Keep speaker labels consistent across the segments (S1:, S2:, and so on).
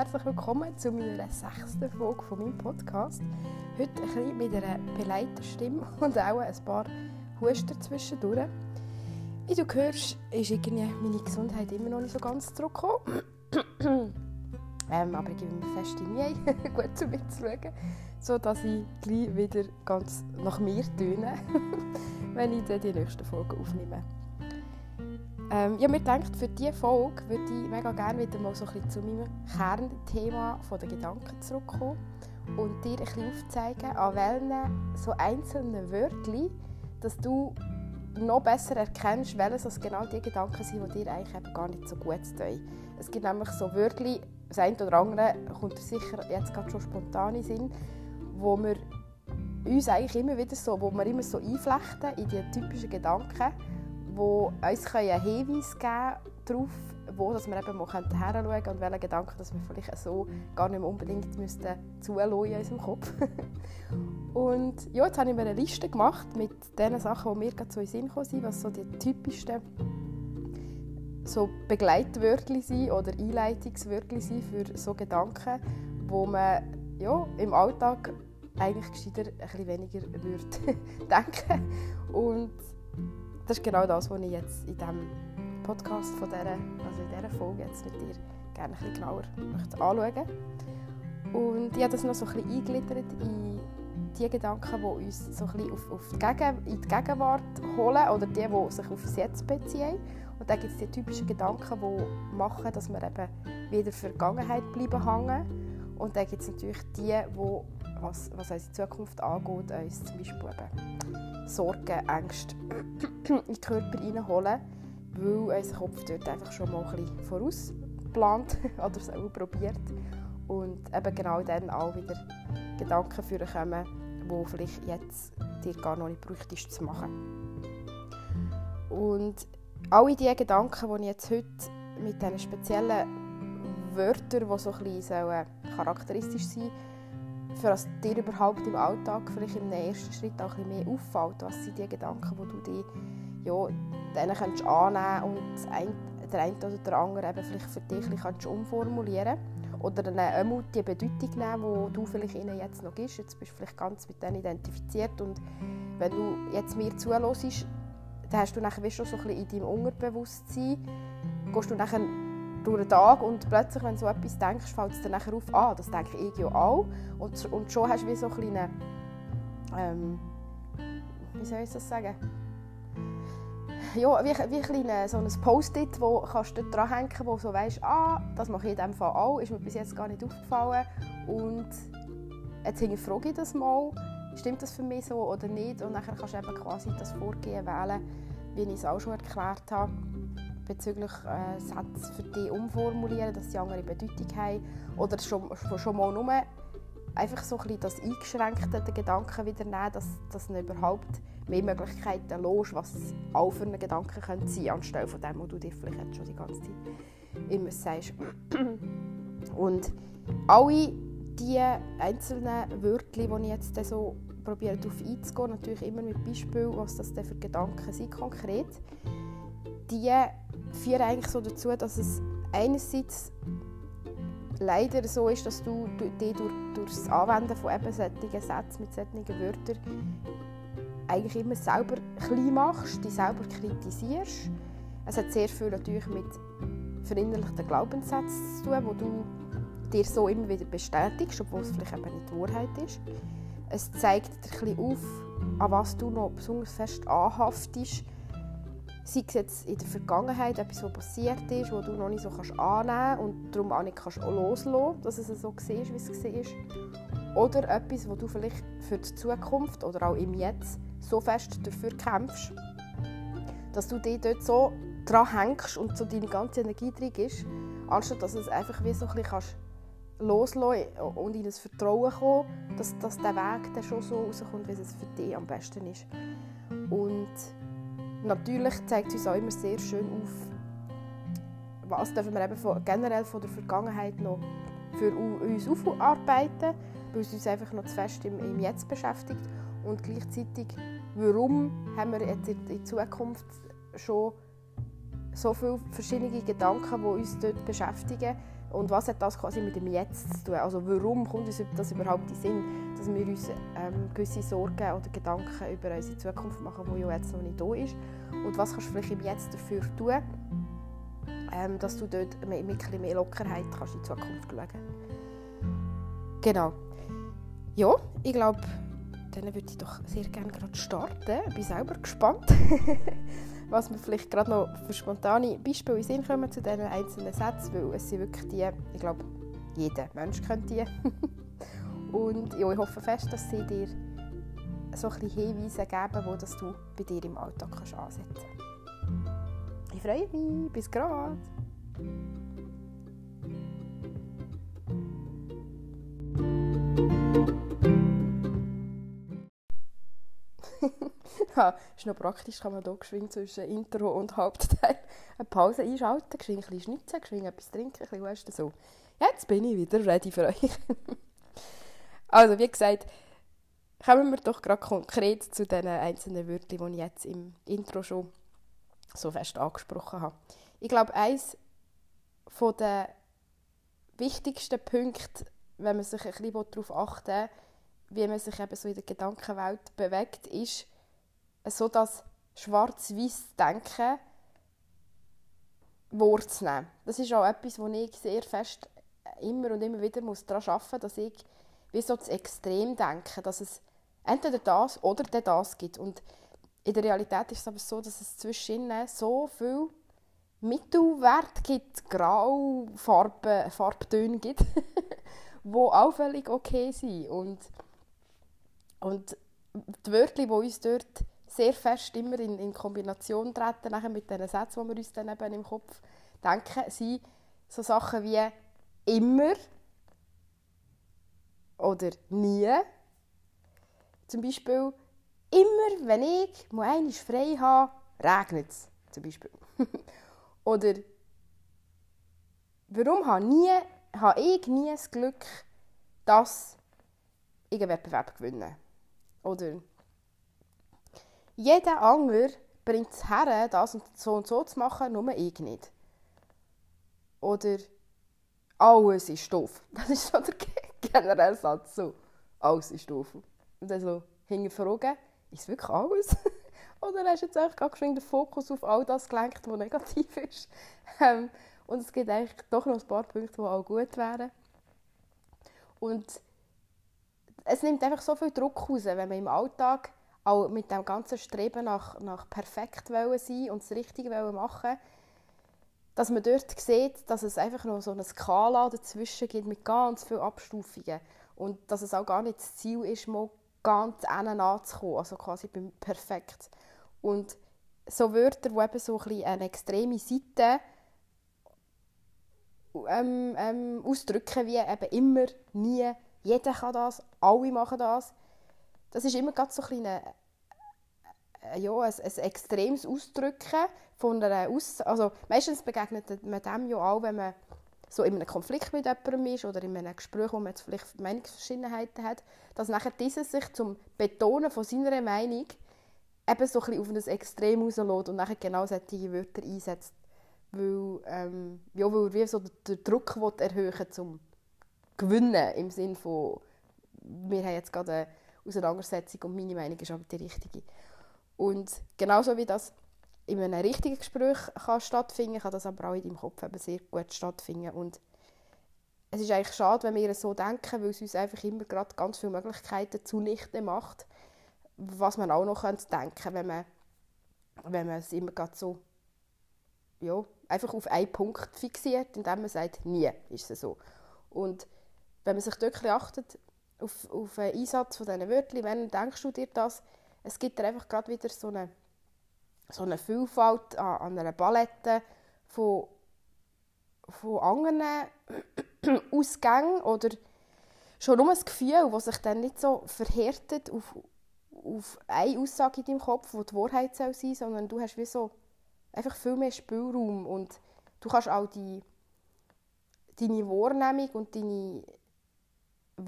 S1: herzlich willkommen zu meiner sechsten Folge von meinem Podcast. Heute ein bisschen mit einer Begleiterstimme und auch ein paar Huster zwischendurch. Wie du hörst, ist irgendwie meine Gesundheit immer noch nicht so ganz zurückgekommen. ähm, aber ich gebe mir feste Mühe, gut zu mir zu schauen, sodass ich gleich wieder ganz nach mir töne, wenn ich dann die nächste Folge aufnehme. Ähm, ja, mir denkt, für diese Folge würde ich mega gerne wieder mal so ein bisschen zu meinem Kernthema der Gedanken zurückkommen und dir ein bisschen aufzeigen, an welchen so einzelnen Wörtern, dass du noch besser erkennst, welches das genau die Gedanken sind, die dir eigentlich eben gar nicht so gut tun. Es gibt nämlich so Wörter, das eine oder andere kommt sicher jetzt gerade schon spontan in Sinn, wo wir uns eigentlich immer wieder so, wo wir immer so einflechten in die typischen Gedanken wo uns einen Hinweis geben darauf, wo dass wir eben mal hinschauen können und welche Gedanken dass wir vielleicht so gar nicht mehr unbedingt müssten zulassen in unserem Kopf. und ja, jetzt habe ich mir eine Liste gemacht mit den Sachen, die mir gerade so in den Sinn gekommen sind, was so die typischsten so Begleitwörter sind oder Einleitungswörter sind für so Gedanken, wo man ja, im Alltag eigentlich gescheiter ein bisschen weniger würde denken und das ist genau das, was ich jetzt in diesem Podcast von dieser, also in dieser Folge jetzt mit dir gerne ein bisschen genauer möchte anschauen Und ich habe das noch so ein bisschen eingegliedert in die Gedanken, die uns so ein bisschen auf, auf die Gegen, in die Gegenwart holen oder die, die sich auf das Jetzt beziehen. Und dann gibt es die typischen Gedanken, die machen, dass wir eben wieder Vergangenheit bleiben hängen. Und dann gibt es natürlich die, die, was, was unsere Zukunft angeht, uns zum Beispiel eben Sorgen, Ängste in den Körper reinholen, weil unser Kopf dort einfach schon mal ein bisschen vorausplant oder es auch probiert und eben genau dann auch wieder Gedanken führen kommen, die vielleicht jetzt dir gar noch nicht bräuchtest zu machen. Und alle diese Gedanken, die ich jetzt heute mit diesen speziellen Wörtern, die so ein bisschen charakteristisch sind, für dass dir überhaupt im Alltag vielleicht im ersten Schritt auch ein mehr auffällt, was sind die Gedanken, die du dir ja, denen kannst annehmen und ein, der eine oder der andere eben vielleicht für dich kannst umformulieren oder dann auch die Bedeutung nehmen, die du vielleicht ihnen jetzt noch gibst. Jetzt bist du vielleicht ganz mit denen identifiziert und wenn du jetzt mir zuhörst, dann hast du nachher schon so ein bisschen in deinem Unterbewusstsein, gehst du nachher durch den Tag und plötzlich, wenn du so etwas denkst, fällt es dir nachher auf, ah, das denke ich ja auch. Und, und schon hast du wie so ein ähm, wie soll ich das sagen? Ja, wie, wie kleine, so ein Post-it, wo kannst du dran hängen, wo so weißt, ah, das mache ich in diesem Fall auch, ist mir bis jetzt gar nicht aufgefallen und jetzt hinterfrage ich das mal, stimmt das für mich so oder nicht und dann kannst du eben quasi das Vorgehen wählen, wie ich es auch schon erklärt habe bezüglich äh, Sätze für dich umformulieren, dass sie andere Bedeutung haben. Oder schon, schon mal nur einfach so ein das eingeschränkte Gedanken wieder nehmen, dass, dass du überhaupt mehr Möglichkeiten los, was auch für einen Gedanken könnte sein, anstelle von dem, was du dir vielleicht schon die ganze Zeit immer sagst. Und alle diese einzelnen Wörter, die ich jetzt so probiere darauf einzugehen, natürlich immer mit Beispiel, was das denn für Gedanken sind konkret, die führen eigentlich so dazu, dass es einerseits leider so ist, dass du dich durch, durch das Anwenden von eben solchen Sätzen mit solchen Wörtern eigentlich immer selber klein machst, dich selber kritisierst. Es hat sehr viel natürlich mit verinnerlichten Glaubenssätzen zu tun, wo du dir so immer wieder bestätigst, obwohl es vielleicht eben nicht die Wahrheit ist. Es zeigt dir ein bisschen auf, an was du noch besonders fest anhaftest sei es jetzt in der Vergangenheit etwas, was passiert ist, wo du noch nicht so kannst annehmen kannst und darum auch nicht kannst auch loslassen dass es so siehst, wie es war. Oder etwas, wo du vielleicht für die Zukunft oder auch im Jetzt so fest dafür kämpfst, dass du dich dort so dran hängst und so deine ganze Energie drin ist, anstatt dass es einfach wie so ein bisschen loslassen und in das Vertrauen kommen, dass, dass der Weg dann schon so rauskommt, wie es für dich am besten ist. Und Natürlich zeigt es uns auch immer sehr schön auf, was dürfen wir eben von, generell von der Vergangenheit noch für uns aufarbeiten, weil es uns einfach noch zu fest im, im Jetzt beschäftigt. Und gleichzeitig, warum haben wir jetzt in, in Zukunft schon so viele verschiedene Gedanken, die uns dort beschäftigen, Und was hat das quasi mit dem Jetzt zu tun? Also warum kommt uns das überhaupt in Sinn, dass wir uns ähm, gewisse Sorgen oder Gedanken über unsere Zukunft machen, die ja jetzt noch nicht da ist? Und was kannst du vielleicht im Jetzt dafür tun, ähm, dass du dort mit, mit ein mehr Lockerheit kannst in die Zukunft schauen Genau. Ja, ich glaube, dann würde ich doch sehr gerne gerade starten. Ich bin selber gespannt, was mir vielleicht gerade noch für spontane Beispiele in Sinn kommen zu diesen einzelnen Sätzen, weil es sind wirklich die, ich glaube, jeder Mensch könnte die. Und ja, ich hoffe fest, dass sie dir so ein Hinweise geben, wo das du bei dir im Alltag kannst ansetzen kannst. Ich freue mich. Bis gerade. ja, ist noch praktisch, kann man hier geschwind zwischen Intro und Hauptteil eine Pause einschalten, geschwind ein bisschen schnitzen, geschwind etwas trinken, ein bisschen so. Jetzt bin ich wieder ready für euch. also, wie gesagt, kommen wir doch gerade konkret zu den einzelnen Wörtern, die ich jetzt im Intro schon so fest angesprochen habe. Ich glaube, eines der wichtigsten Punkte, wenn man sich ein bisschen darauf achten will, wie man sich eben so in der Gedankenwelt bewegt, ist so das schwarz-weiß Denken wahrzunehmen. Das ist auch etwas, wo ich sehr fest immer und immer wieder muss daran arbeiten muss, dass ich wie so das Extrem denke, dass es entweder das oder das gibt. Und in der Realität ist es aber so, dass es zwischen so viel Mittelwert gibt, Grau, Farben, Farbtöne gibt, auch völlig okay sind. Und, und die Wörter, die uns dort sehr fest immer in, in Kombination treten, nachher mit den Sätzen, die wir uns dann eben im Kopf denken, sind so Sachen wie immer oder nie. Zum Beispiel, immer wenn ich mal einmal frei habe, regnet es. Zum Beispiel. oder warum habe, nie, habe ich nie das Glück, dass ich einen Wettbewerb gewinne? Oder jeder andere bringt es her, das und so und so zu machen, nur ich nicht. Oder alles ist doof. Das ist so der generelle Satz. So, alles ist doof. Und dann so hinterfragen, ist wirklich alles? Oder hast du jetzt einfach gerade den Fokus auf all das gelenkt, was negativ ist? Ähm, und es gibt eigentlich doch noch ein paar Punkte, die auch gut wären. Und es nimmt einfach so viel Druck raus, wenn man im Alltag auch mit dem ganzen Streben nach, nach perfekt sein und das Richtige machen dass man dort sieht, dass es einfach noch so eine Skala dazwischen gibt mit ganz vielen Abstufungen und dass es auch gar nicht das Ziel ist, mal ganz innen anzukommen, also quasi beim Perfekt. Und so Wörter, die eben so ein eine extreme Seite ähm, ähm, ausdrücken, wie eben immer, nie, jeder kann das, alle machen das, das ist immer ganz so ein, eine, äh, ja, ein, ein extremes Ausdrücken von einer Aus also meistens begegnet man dem ja auch, wenn man so in einem Konflikt mit jemandem ist oder in einem Gespräch, wo man jetzt vielleicht Meinungsverschiedenheiten hat, dass nachher dieser sich zum Betonen von seiner Meinung eben so ein auf ein Extrem rauslässt und nachher genau solche Wörter einsetzt, weil, ähm, ja, weil er wie so den Druck erhöhen will, zum Gewinnen, im Sinne von, wir haben jetzt gerade eine Auseinandersetzung und meine Meinung ist aber die richtige. Und genauso wie das in einem richtigen Gespräch kann stattfinden kann, das aber auch in deinem Kopf eben sehr gut stattfinden. Und es ist eigentlich schade, wenn wir so denken, weil es uns einfach immer gerade ganz viele Möglichkeiten zunichte macht, was man auch noch könnte denken wenn man, wenn man es immer gerade so ja, einfach auf einen Punkt fixiert, indem man sagt, nie ist es so. Und wenn man sich wirklich achtet auf, auf den Einsatz von diesen Wörtern, wenn denkst du dir das, es gibt dir einfach gerade wieder so eine, so eine Vielfalt an, an einer Palette von, von anderen Ausgängen oder schon nur ein Gefühl, das sich dann nicht so verhärtet auf, auf eine Aussage in deinem Kopf, die die Wahrheit soll sein soll, sondern du hast wie so einfach viel mehr Spielraum und du kannst auch die, deine Wahrnehmung und deine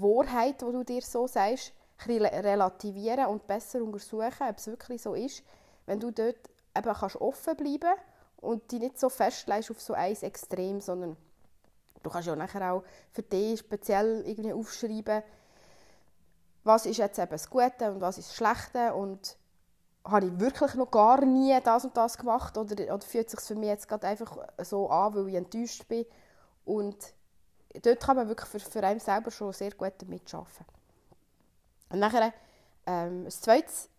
S1: Wahrheit, die du dir so sagst, relativieren und besser untersuchen, ob es wirklich so ist, wenn du dort eben kannst offen bleiben und dich nicht so festlegst auf so ein Extrem, sondern Du kannst ja nachher auch für dich speziell irgendwie aufschreiben, was ist jetzt eben das Gute und was ist das Schlechte und habe ich wirklich noch gar nie das und das gemacht oder, oder fühlt sich für mich jetzt gerade einfach so an, weil ich enttäuscht bin? Und dort kann man wirklich für, für einen selber schon sehr gut damit arbeiten. Und nachher ähm, ein zweites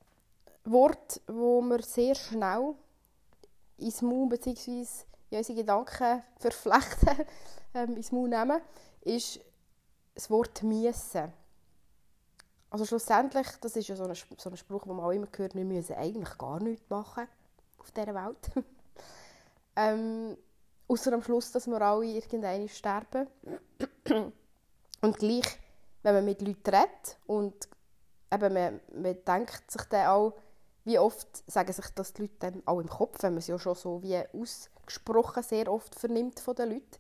S1: Wort, wo wir sehr schnell ins Maul bzw. in unsere Gedanken verflechten, ähm, ins Maul nehmen, ist das Wort «miesen». Also schlussendlich, das ist ja so ein, so ein Spruch, den man auch immer hört, wir müssen eigentlich gar nichts machen auf dieser Welt. ähm, Außer am Schluss, dass wir alle irgendwann sterben. und gleich, wenn man mit Leuten redet und eben man, man denkt sich dann auch, wie oft sagen sich das die Leute dann auch im Kopf, wenn man es ja schon so wie ausgesprochen sehr oft vernimmt von den Leuten,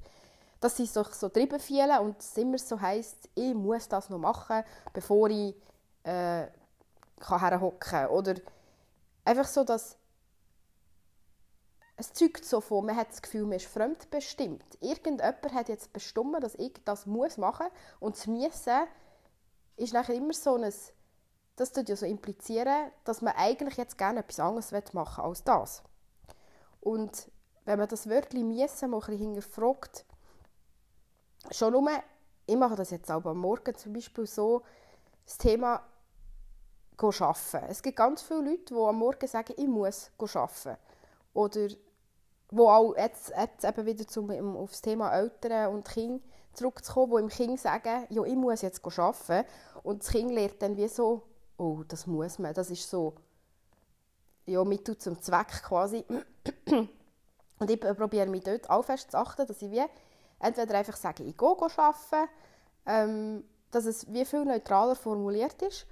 S1: dass sie sich so drüber fühlen und es immer so heisst, ich muss das noch machen, bevor ich äh, herhocken kann. Oder einfach so, dass es zeugt so von, man hat das Gefühl, man ist fremdbestimmt. Irgendjemand hat jetzt bestimmt, dass ich das muss machen und das Müssen ist nachher immer so ein, das tut ja so implizieren, dass man eigentlich jetzt gerne etwas anderes machen will als das. Und wenn man das Wörtchen «müssen» mal ein hinterfragt, schon nur, ich mache das jetzt auch am Morgen zum Beispiel so, das Thema arbeiten. Es gibt ganz viele Leute, die am Morgen sagen, ich muss arbeiten. Oder wo auch jetzt, jetzt eben wieder zum, um auf das Thema Eltern und Kind zurückzukommen, wo im Kind sagen, ja, ich muss jetzt arbeiten. Und das Kind lernt dann wie so, oh, das muss man. Das ist so, ja, Mittel zum Zweck quasi. Und ich probiere mich dort auch fest zu achten, dass ich wie entweder einfach sage, ich gehe arbeiten, ähm, dass es wie viel neutraler formuliert ist,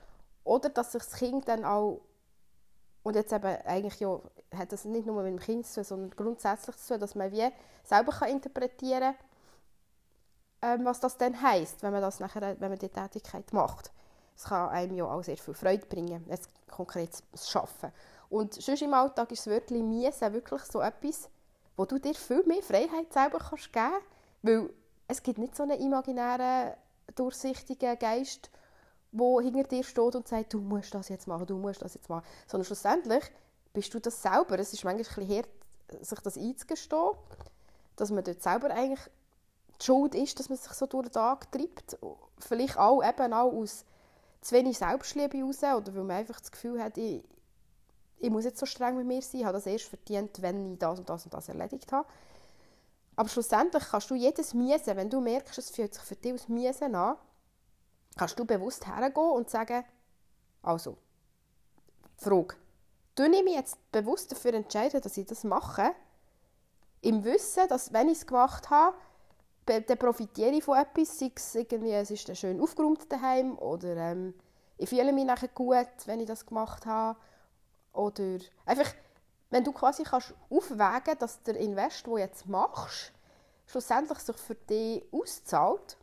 S1: oder dass sich das Kind dann auch, und jetzt eben eigentlich ja, hat das nicht nur mit dem Kind zu tun, sondern grundsätzlich zu tun, dass man wie selber kann interpretieren kann, ähm, was das dann heisst, wenn man, das nachher, wenn man die Tätigkeit macht. Es kann einem ja auch sehr viel Freude bringen, jetzt konkret das Arbeiten. Und sonst im Alltag ist das Wörtchen «miesen» wirklich so etwas, wo du dir viel mehr Freiheit selber kannst geben kannst, weil es gibt nicht so einen imaginären, durchsichtigen Geist, der hinter dir steht und sagt, du musst das jetzt machen, du musst das jetzt machen. Sondern schlussendlich bist du das selber. Es ist manchmal hart, sich das einzugestehen, dass man dort selber eigentlich die Schuld ist, dass man sich so durch den Tag treibt. Vielleicht auch eben auch aus zu wenig Selbstliebe heraus oder weil man einfach das Gefühl hat, ich, ich muss jetzt so streng mit mir sein, ich habe das erst verdient, wenn ich das und das und das erledigt habe. Aber schlussendlich kannst du jedes Miesen, wenn du merkst, es fühlt sich für dich aus Miesen an, kannst du bewusst hergehen und sagen, also, Frage, du ich mich jetzt bewusst dafür entscheiden, dass ich das mache, im Wissen, dass wenn ich es gemacht habe, dann profitiere ich von etwas, sei es irgendwie, es ist dann schön aufgeräumt daheim oder ähm, ich fühle mich nachher gut, wenn ich das gemacht habe oder einfach, wenn du quasi kannst aufwägen, dass der Invest, du jetzt machst, schlussendlich sich für dich auszahlt,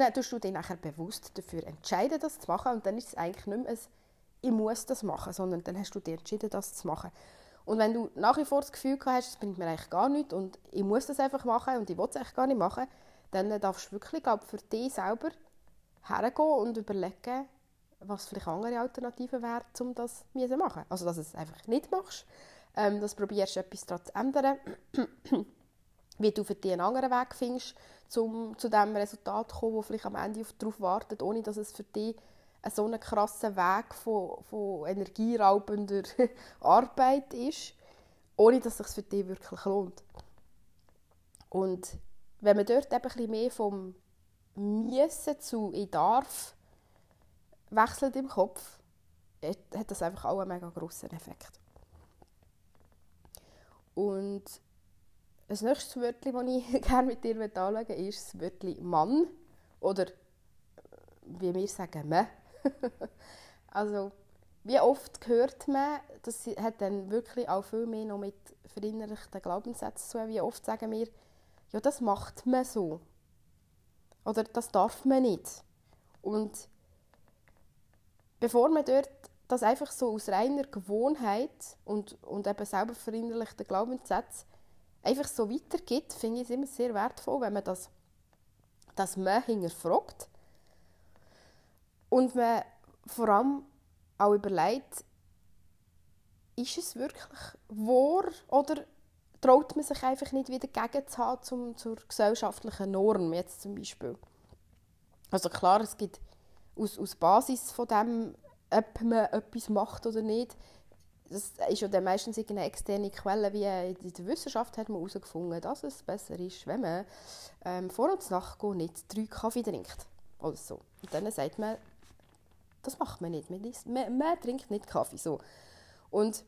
S1: dann tust du dich nachher bewusst dafür entscheiden, das zu machen und dann ist es eigentlich nicht mehr ein «Ich muss das machen», sondern dann hast du dich entschieden, das zu machen. Und wenn du nach wie vor das Gefühl hast, es bringt mir eigentlich gar nichts und ich muss das einfach machen und ich will es eigentlich gar nicht machen, dann darfst du wirklich glaub, für dich selber hergehen und überlegen, was vielleicht andere Alternativen wären, um das zu machen. Also, dass du es einfach nicht machst, ähm, dass du probierst, etwas daran zu ändern, wie du für dich einen anderen Weg findest, um zu dem Resultat zu kommen, das vielleicht am Ende darauf wartet, ohne dass es für dich ein so ein krasser Weg von, von energieraubender Arbeit ist, ohne dass es sich für dich wirklich lohnt. Und wenn man dort eben ein mehr vom Müssen zu «Ich darf» wechselt im Kopf, hat das einfach auch einen mega grossen Effekt. Und das nächste Wörtchen, das ich gerne mit dir anschauen möchte, ist das Wörtchen Mann. Oder wie wir sagen, «me». also, wie oft hört man, das hat dann wirklich auch viel mehr noch mit verinnerlichten Glaubenssätzen zu tun. Wie oft sagen wir, ja, das macht man so. Oder das darf man nicht. Und bevor man dort das einfach so aus reiner Gewohnheit und, und eben selber verinnerlichten Glaubenssätzen einfach so weitergibt, finde ich es immer sehr wertvoll, wenn man das, das man hinterfragt und man vor allem auch überlegt, ist es wirklich wahr oder traut man sich einfach nicht wieder gegen zu haben zum, zur gesellschaftlichen Norm, jetzt zum Beispiel. Also klar, es gibt aus, aus Basis von dem, ob man etwas macht oder nicht, das ist ja dann meistens eine externe Quelle, wie in der Wissenschaft hat man herausgefunden, dass es besser ist, wenn man ähm, vor und nach nicht drei Kaffee trinkt. Oder so. Und dann sagt man, das macht man nicht. Man, man, man trinkt nicht Kaffee. So. Und,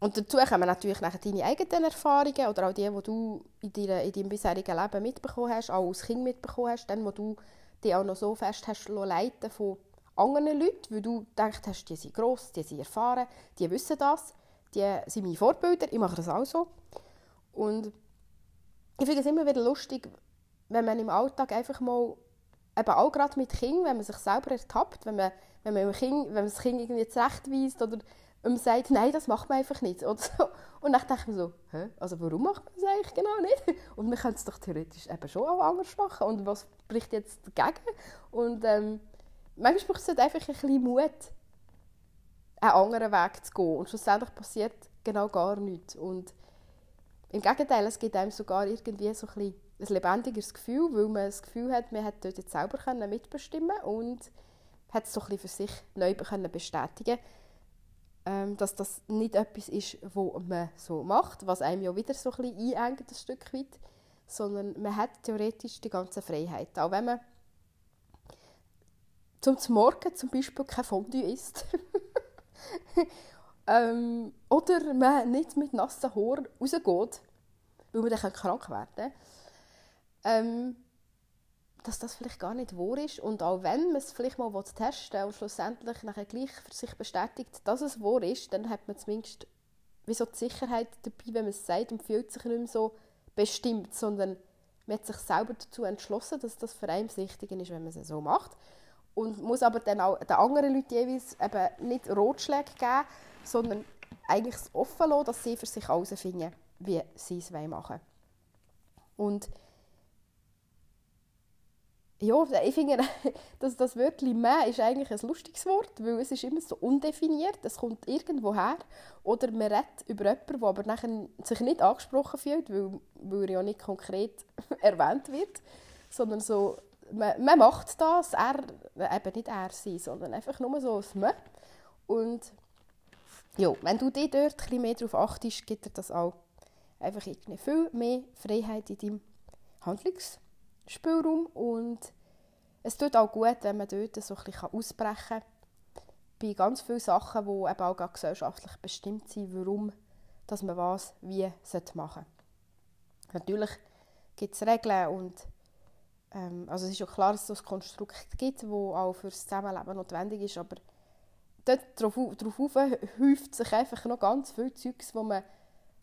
S1: und dazu kommen natürlich nachher deine eigenen Erfahrungen oder auch die, die du in, deiner, in deinem bisherigen Leben mitbekommen hast, auch als Kind mitbekommen hast, dann, wo du dich auch noch so fest hast leiten von anderen Leuten, weil du denkst hast, die sind gross, die sind erfahren, die wissen das, die sind meine Vorbilder, ich mache das auch so. Und ich finde es immer wieder lustig, wenn man im Alltag einfach mal, eben auch gerade mit Kindern, wenn man sich selber ertappt, wenn man, wenn man, kind, wenn man das Kind irgendwie zurechtweist oder ihm sagt, nein, das macht man einfach nicht. Oder so. Und dann denke ich mir so, Hä? also warum macht man das eigentlich genau nicht? Und man könnte es doch theoretisch eben schon auch anders machen. Und was spricht jetzt dagegen? Und ähm, manchmal braucht es halt einfach ein bisschen Mut, einen anderen Weg zu gehen. Und schlussendlich passiert genau gar nichts. Und im Gegenteil, es gibt einem sogar irgendwie so ein, ein lebendigeres Gefühl, weil man das Gefühl hat, man hätte dort jetzt selber mitbestimmen und hat es so ein bisschen für sich neu bestätigen ähm, dass das nicht etwas ist, was man so macht, was einem ja wieder so ein bisschen ein Stück weit, sondern man hat theoretisch die ganze Freiheit. Auch wenn man zum Morgen zum Beispiel kein Fondue isst. ähm, oder man nicht mit nassen Haaren rausgeht, weil man dann krank werden kann. Ähm, dass das vielleicht gar nicht wahr ist. Und auch wenn man es vielleicht mal testen will und schlussendlich nachher gleich für sich bestätigt, dass es wahr ist, dann hat man zumindest wie so die Sicherheit dabei, wenn man es sagt und fühlt sich nicht mehr so bestimmt, sondern man hat sich selber dazu entschlossen, dass das für einen wichtig ist, wenn man es so macht und muss aber dann auch den anderen Leuten jeweils eben nicht Rotschläge geben, sondern eigentlich offen lassen, dass sie für sich herausfinden, wie sie es machen wollen. Und ja, ich finde, dass das Wörtchen «mehr» ist eigentlich ein lustiges Wort, weil es ist immer so undefiniert, es kommt irgendwo her. Oder man redet über jemanden, der aber nachher sich nicht angesprochen fühlt, weil, weil er ja nicht konkret erwähnt wird, sondern so man, man macht das, er, eben nicht er sein, sondern einfach nur so ein «me». Und ja, wenn du dich dort ein mehr darauf achtest, gibt dir das auch einfach viel mehr Freiheit in deinem Handlungsspielraum und es tut auch gut, wenn man dort so ein ausbrechen kann bei ganz vielen Sachen, die eben auch gesellschaftlich bestimmt sind, warum dass man was wie machen sollte. Natürlich gibt es Regeln und also es ist ja klar, dass es ein Konstrukt gibt, das auch für das Zusammenleben notwendig ist, aber dort darauf, darauf häuft sich einfach noch ganz viel Zeugs, wo, man,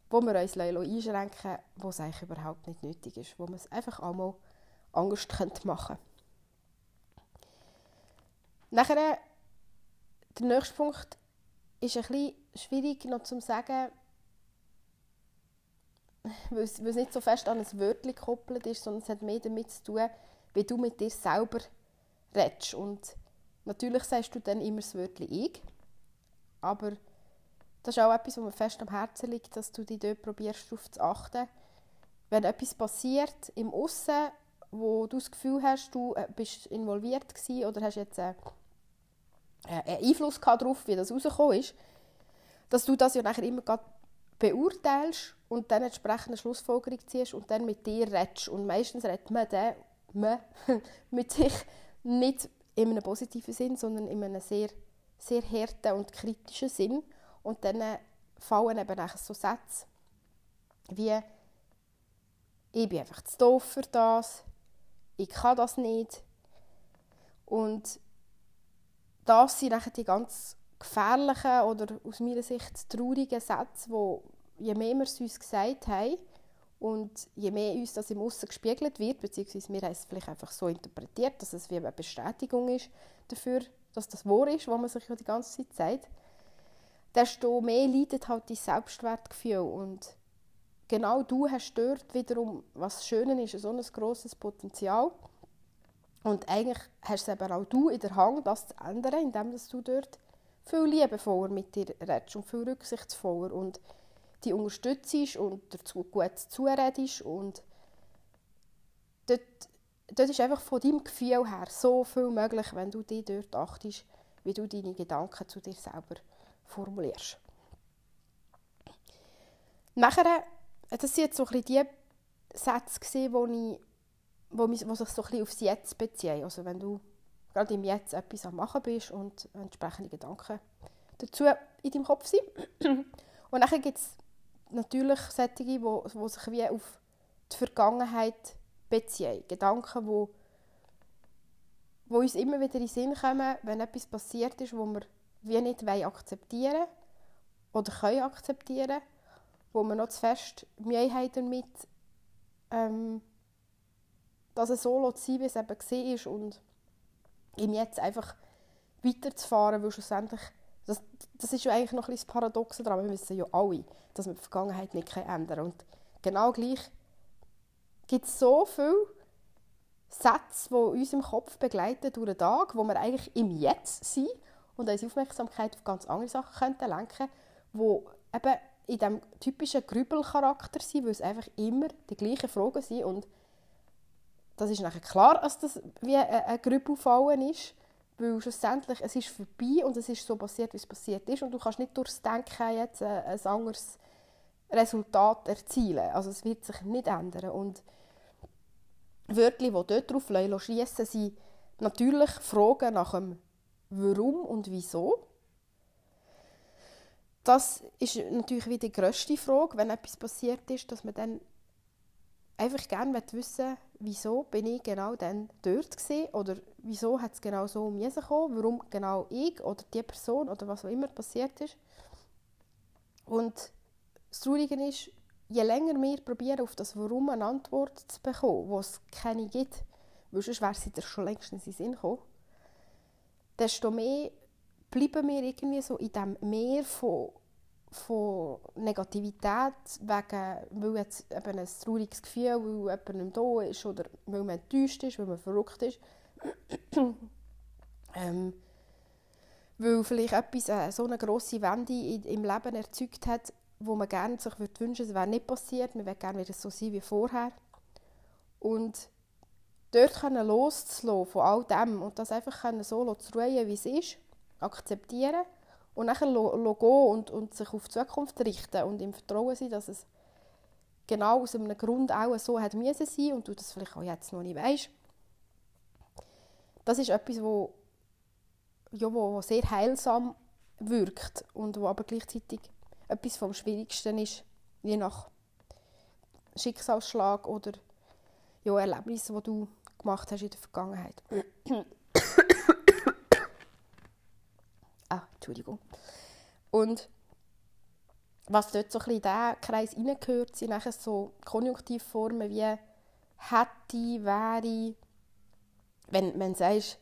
S1: wo wir uns einschränken wo es eigentlich überhaupt nicht nötig ist, wo man es einfach einmal anders machen könnte. Nachher, der nächste Punkt ist ein bisschen schwierig noch zu sagen, weil es, weil es nicht so fest an ein Wörtchen gekoppelt ist, sondern es hat mehr damit zu tun, wie du mit dir selber redest. Und natürlich sagst du dann immer das Wörtchen «ich», aber das ist auch etwas, was mir fest am Herzen liegt, dass du dich dort probierst, darauf zu achten. Wenn etwas passiert im Aussen, wo du das Gefühl hast, du äh, bist involviert gewesen oder hast jetzt einen, äh, einen Einfluss darauf, wie das rausgekommen ist, dass du das ja nachher immer beurteilst und dann entsprechend eine Schlussfolgerung ziehst und dann mit dir redest. Und meistens redet man dann man mit sich nicht in einem positiven Sinn, sondern in einem sehr, sehr harten und kritischen Sinn. Und dann fallen eben so Sätze wie «Ich bin einfach zu doof für das», «Ich kann das nicht». Und das sind die ganz gefährlichen oder aus meiner Sicht traurigen Sätze, die je mehr wir es uns gesagt haben und je mehr uns das im Aussen gespiegelt wird, beziehungsweise wir haben es vielleicht einfach so interpretiert, dass es wie eine Bestätigung ist dafür, dass das wahr ist, was man sich die ganze Zeit sagt, desto mehr leidet halt dein Selbstwertgefühl und genau du hast dort wiederum, was Schöne ist, so ein grosses Potenzial. Und eigentlich hast es eben auch du in der Hand, das zu ändern, indem du dort viel liebevoller mit dir redest und viel rücksichtsvoller und die unterstützt und dazu gut zuredest und dort, dort ist einfach von deinem Gefühl her so viel möglich, wenn du dich dort achtest, wie du deine Gedanken zu dir selber formulierst. Nachher, das sind jetzt so ein die Sätze, ich, wo, mich, wo sich so ein bisschen aufs Jetzt beziehen. Also wenn du gerade im Jetzt etwas am machen bist und entsprechende Gedanken dazu in deinem Kopf sind. Und dann gibt es natürlich solche, die, die sich wie auf die Vergangenheit beziehen. Gedanken, die, die uns immer wieder in den Sinn kommen, wenn etwas passiert ist, wo wir wie nicht akzeptieren oder können akzeptieren, wo wir noch zu fest Mühe haben damit, ähm, dass es so sein wie es eben war und ihm jetzt einfach weiterzufahren, weil schlussendlich, das, das ist ja eigentlich noch ein bisschen das Paradoxe daran, wir wissen ja alle, dass wir die Vergangenheit nicht ändern können. Und genau gleich gibt es so viele Sätze, die uns im Kopf begleiten durch den Tag, wo wir eigentlich im Jetzt sind und unsere Aufmerksamkeit auf ganz andere Sachen könnten lenken die eben in diesem typischen Grübelcharakter sind, weil es einfach immer die gleichen Fragen sind. Und das ist nachher klar, dass das wie ein, ein Grübelfallen ist, weil schlussendlich es ist vorbei und es ist so passiert, wie es passiert ist und du kannst nicht durchs Denken jetzt ein, ein anderes Resultat erzielen. Also es wird sich nicht ändern und Wörter, die dort drauf schliessen, sind natürlich Fragen nach dem Warum und Wieso. Das ist natürlich wieder die grösste Frage, wenn etwas passiert ist, dass man dann einfach gerne wissen wieso bin ich genau dann dort gewesen, oder wieso hat es genau so um mich gekommen, warum genau ich oder die Person oder was auch immer passiert ist. Und das Traurige ist, je länger wir probieren, auf das Warum eine Antwort zu bekommen, wo es keine gibt, weil sonst wäre sie dir schon längst in Sinn gekommen, desto mehr bleiben wir irgendwie so in diesem Meer von von Negativität, wegen, weil jetzt eben ein trauriges Gefühl, weil jemand da ist oder weil man enttäuscht ist, weil man verrückt ist. ähm, weil vielleicht etwas, äh, so eine grosse Wende im Leben erzeugt hat, wo man gerne sich würde wünschen, es wäre nicht passiert, man würde gerne wieder so sein wie vorher. Und dort können loszulassen von all dem und das einfach können so zu ruhen, wie es ist, akzeptieren und dann gehen und, und sich auf die Zukunft richten und im Vertrauen sein, dass es genau aus einem Grund auch so hat müssen sein und du das vielleicht auch jetzt noch nicht weißt. Das ist etwas, wo, ja, wo sehr heilsam wirkt und wo aber gleichzeitig etwas vom Schwierigsten ist, je nach Schicksalsschlag oder ja, Erlebnis, die du gemacht hast in der Vergangenheit. Ah, Entschuldigung. Und was dort so ein in diesen Kreis reingehört, sind nachher so Konjunktivformen wie hätte, wäre, wenn, du sagst,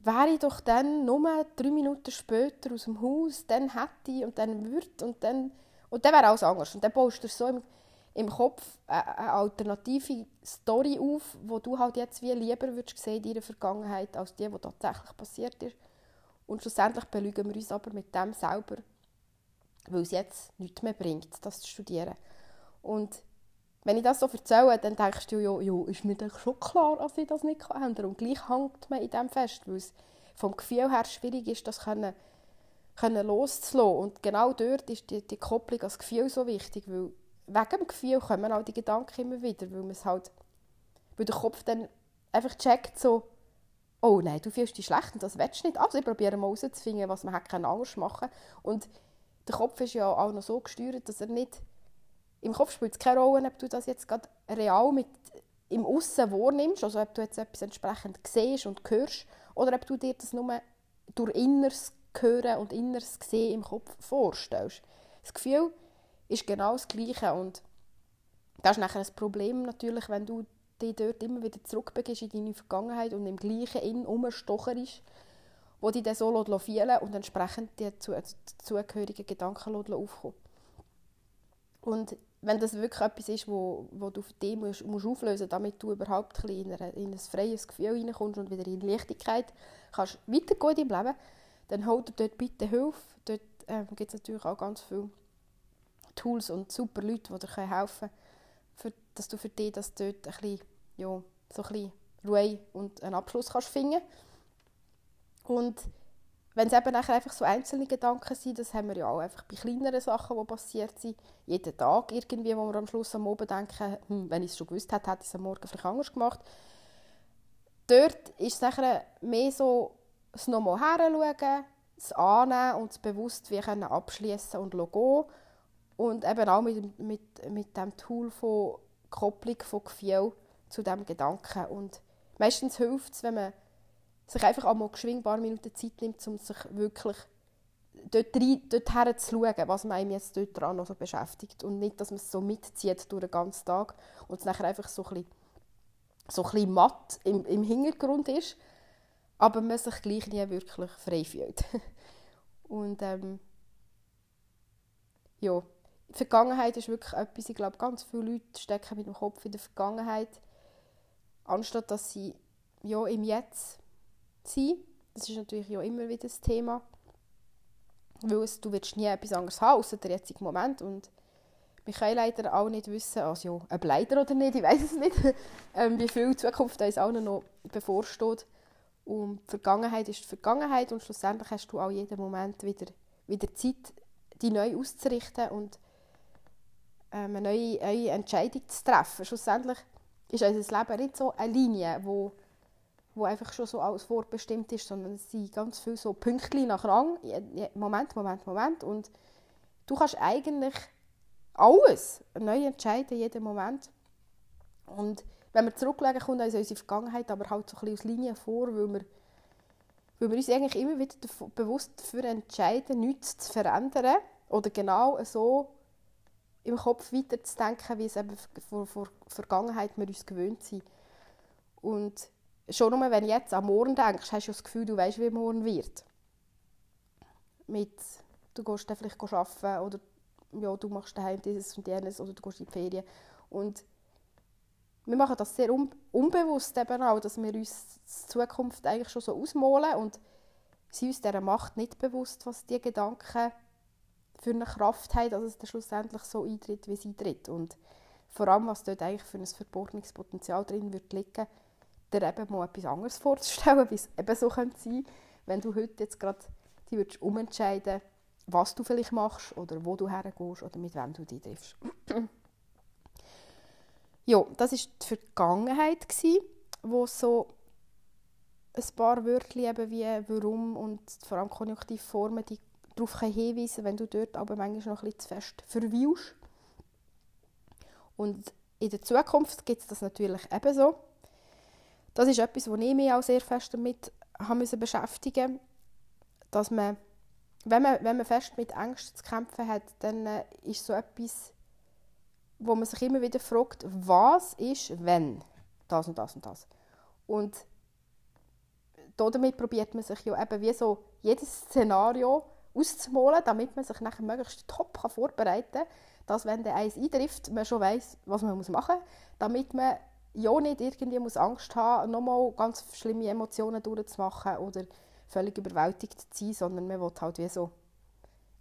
S1: wäre ich doch dann nur drei Minuten später aus dem Haus, dann hätte ich und dann würde und dann, und dann wäre alles anders. Und dann baust du so im, im Kopf eine alternative Story auf, wo du halt jetzt wie lieber würdest sehen in deiner Vergangenheit, als die, die tatsächlich passiert ist. Und schlussendlich belügen wir uns aber mit dem selber, weil es jetzt nichts mehr bringt, das zu studieren. Und wenn ich das so erzähle, dann denkst du, ja, ja ist mir doch schon klar, dass ich das nicht ändern kann. Und gleich hängt man in dem fest, weil es vom Gefühl her schwierig ist, das können, können loszulassen. Und genau dort ist die, die Kopplung als Gefühl so wichtig, weil wegen dem Gefühl kommen auch die Gedanken immer wieder, weil, halt, weil der Kopf dann einfach checkt, so, oh nein, du fühlst dich schlecht und das willst du nicht. Also ich probiere mal herauszufinden, was man anders machen kann. Und der Kopf ist ja auch noch so gesteuert, dass er nicht... Im Kopf spielt es keine Rolle, ob du das jetzt gerade real mit im Aussen wahrnimmst, also ob du jetzt etwas entsprechend siehst und hörst, oder ob du dir das nur durch inneres Hören und inneres Sehen im Kopf vorstellst. Das Gefühl ist genau das Gleiche und das ist nachher ein Problem natürlich, wenn du dich dort immer wieder zurückbegibst in deine Vergangenheit und im gleichen Inn umstocherst, wo dich dann so fielen und entsprechend die zugehörigen Gedanken aufkommen. Und wenn das wirklich etwas ist, wo, wo du für dich musst, musst auflösen damit du überhaupt ein in, eine, in ein freies Gefühl reinkommst und wieder in Leichtigkeit kannst weitergehen in deinem Leben, dann hol dir dort bitte Hilfe. Dort ähm, gibt es natürlich auch ganz viele Tools und super Leute, die dir helfen können, dass du für dich das dort ein bisschen, ja, so ein Ruhe und einen Abschluss kannst finden Und wenn es eben nachher einfach so einzelne Gedanken sind, das haben wir ja auch einfach bei kleineren Sachen, die passiert sind, jeden Tag irgendwie, wo wir am Schluss am Abend denken, hm, wenn ich es schon gewusst hätte, hätte ich es am Morgen vielleicht anders gemacht. Dort ist es nachher mehr so, das nochmal heranschauen, das annehmen und das bewusst wie abschließen und gehen. Und eben auch mit, mit, mit dem Tool von Kopplung von Gefühl zu diesem Gedanken. Und meistens hilft es, wenn man sich einfach einmal geschwind ein paar Minuten Zeit nimmt, um sich wirklich dort, rein, dort herzuschauen, was man jetzt dort dran noch so beschäftigt. Und nicht, dass man es so mitzieht durch den ganzen Tag und es nachher einfach so ein bisschen, so ein bisschen matt im, im Hintergrund ist, aber man sich gleich nie wirklich frei fühlt. und ähm, ja, die Vergangenheit ist wirklich etwas, ich glaube, ganz viele Leute stecken mit dem Kopf in der Vergangenheit, anstatt dass sie ja, im Jetzt sein. Das ist natürlich ja immer wieder das Thema. Weil es, du willst nie etwas anderes haben, außer der jetzige Moment. Und wir können leider auch nicht wissen, also ja, ob leider oder nicht, ich weiß es nicht, ähm, wie viel Zukunft uns allen noch bevorsteht. Und die Vergangenheit ist die Vergangenheit und schlussendlich hast du auch jeden Moment wieder, wieder Zeit, die neu auszurichten und ähm, eine neue, neue Entscheidung zu treffen. Schlussendlich ist unser Leben nicht so eine Linie, wo wo einfach schon so alles vorbestimmt ist, sondern es sind ganz viele so Pünktchen nach Rang. Moment, Moment, Moment. Und du kannst eigentlich alles neu entscheiden, jeden Moment. Und wenn wir zurücklegen, kommt uns unsere Vergangenheit aber halt so ein bisschen aus Linie vor, weil wir, weil wir uns eigentlich immer wieder bewusst dafür entscheiden, nichts zu verändern oder genau so im Kopf weiterzudenken, wie es eben vor, vor Vergangenheit wir uns gewöhnt sind. Und schon nur, wenn du jetzt an morgen denkst, hast du das Gefühl, du weißt, wie morgen wird. Mit, du gehst dann vielleicht arbeiten oder ja, du machst daheim dieses und jenes oder du gehst in die Ferien. Und wir machen das sehr un unbewusst eben auch, dass wir uns die Zukunft eigentlich schon so ausmalen und sind uns dieser Macht nicht bewusst, was diese Gedanken für eine Kraft haben, dass es dann schlussendlich so eintritt, wie es eintritt. Und vor allem, was dort eigentlich für ein verborgenes drin wird liegen, dir eben mal etwas anderes vorzustellen, wie es eben so könnte sein wenn du heute jetzt gerade die würdest umentscheiden was du vielleicht machst oder wo du hergehst oder mit wem du dich triffst. ja, das war die Vergangenheit, gewesen, wo so ein paar Wörter eben wie «warum» und vor allem Konjunktivformen die darauf hinweisen wenn du dort aber manchmal noch bisschen zu fest verweilst. Und in der Zukunft gibt es das natürlich ebenso das ist etwas, wo ich mich auch sehr fest damit haben müssen beschäftigen dass man, wenn man, wenn man fest mit Ängsten zu kämpfen hat, dann äh, ist so etwas, wo man sich immer wieder fragt, was ist, wenn das und das und das. Und damit probiert man sich ja eben wie so jedes Szenario auszumalen, damit man sich nachher möglichst top vorbereiten kann, dass wenn der eins eintrifft, man schon weiß, was man machen muss, damit man ja nicht irgendwie muss Angst haben, nochmal ganz schlimme Emotionen durchzumachen oder völlig überwältigt zu sein, sondern man will halt wie so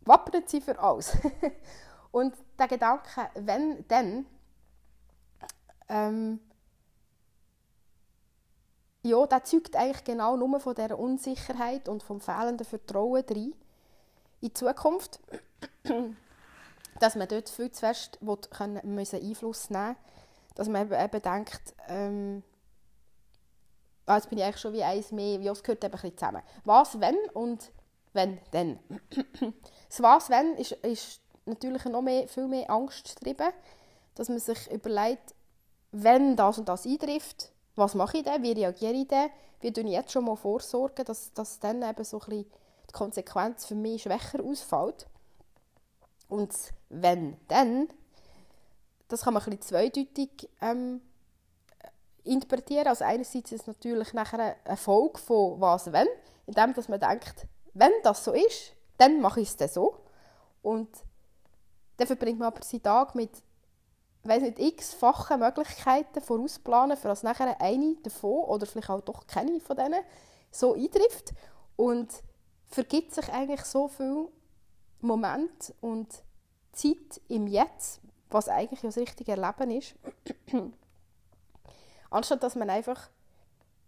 S1: gewappnet sein für alles. und der Gedanke, wenn, dann, ähm, ja, der zeugt eigentlich genau nur von dieser Unsicherheit und vom fehlenden Vertrauen drin in Zukunft, dass man dort viel zu fest will, können, müssen Einfluss nehmen muss dass man eben denkt, ähm, ah, jetzt bin ich eigentlich schon wie eins mehr, wie es gehört eben ein zusammen. Was, wenn und wenn, dann. das Was, wenn ist, ist natürlich noch mehr, viel mehr Angst getrieben, dass man sich überlegt, wenn das und das eintrifft, was mache ich denn, wie reagiere ich denn, wie tue ich jetzt schon mal vorsorgen, dass, dass dann eben so ein bisschen die Konsequenz für mich schwächer ausfällt. Und wenn dann das kann man ein bisschen zweideutig ähm, interpretieren. Also einerseits ist es natürlich nachher eine Folge von «was, wenn», indem dass man denkt, wenn das so ist, dann mache ich es dann so. Und dann verbringt man aber seinen Tag mit weiß nicht, x-fache Möglichkeiten vorausplanen, für dass nachher eine davon oder vielleicht auch doch keine von denen so eintrifft und vergibt sich eigentlich so viel Moment und Zeit im Jetzt, was eigentlich das richtige Leben ist, anstatt dass man einfach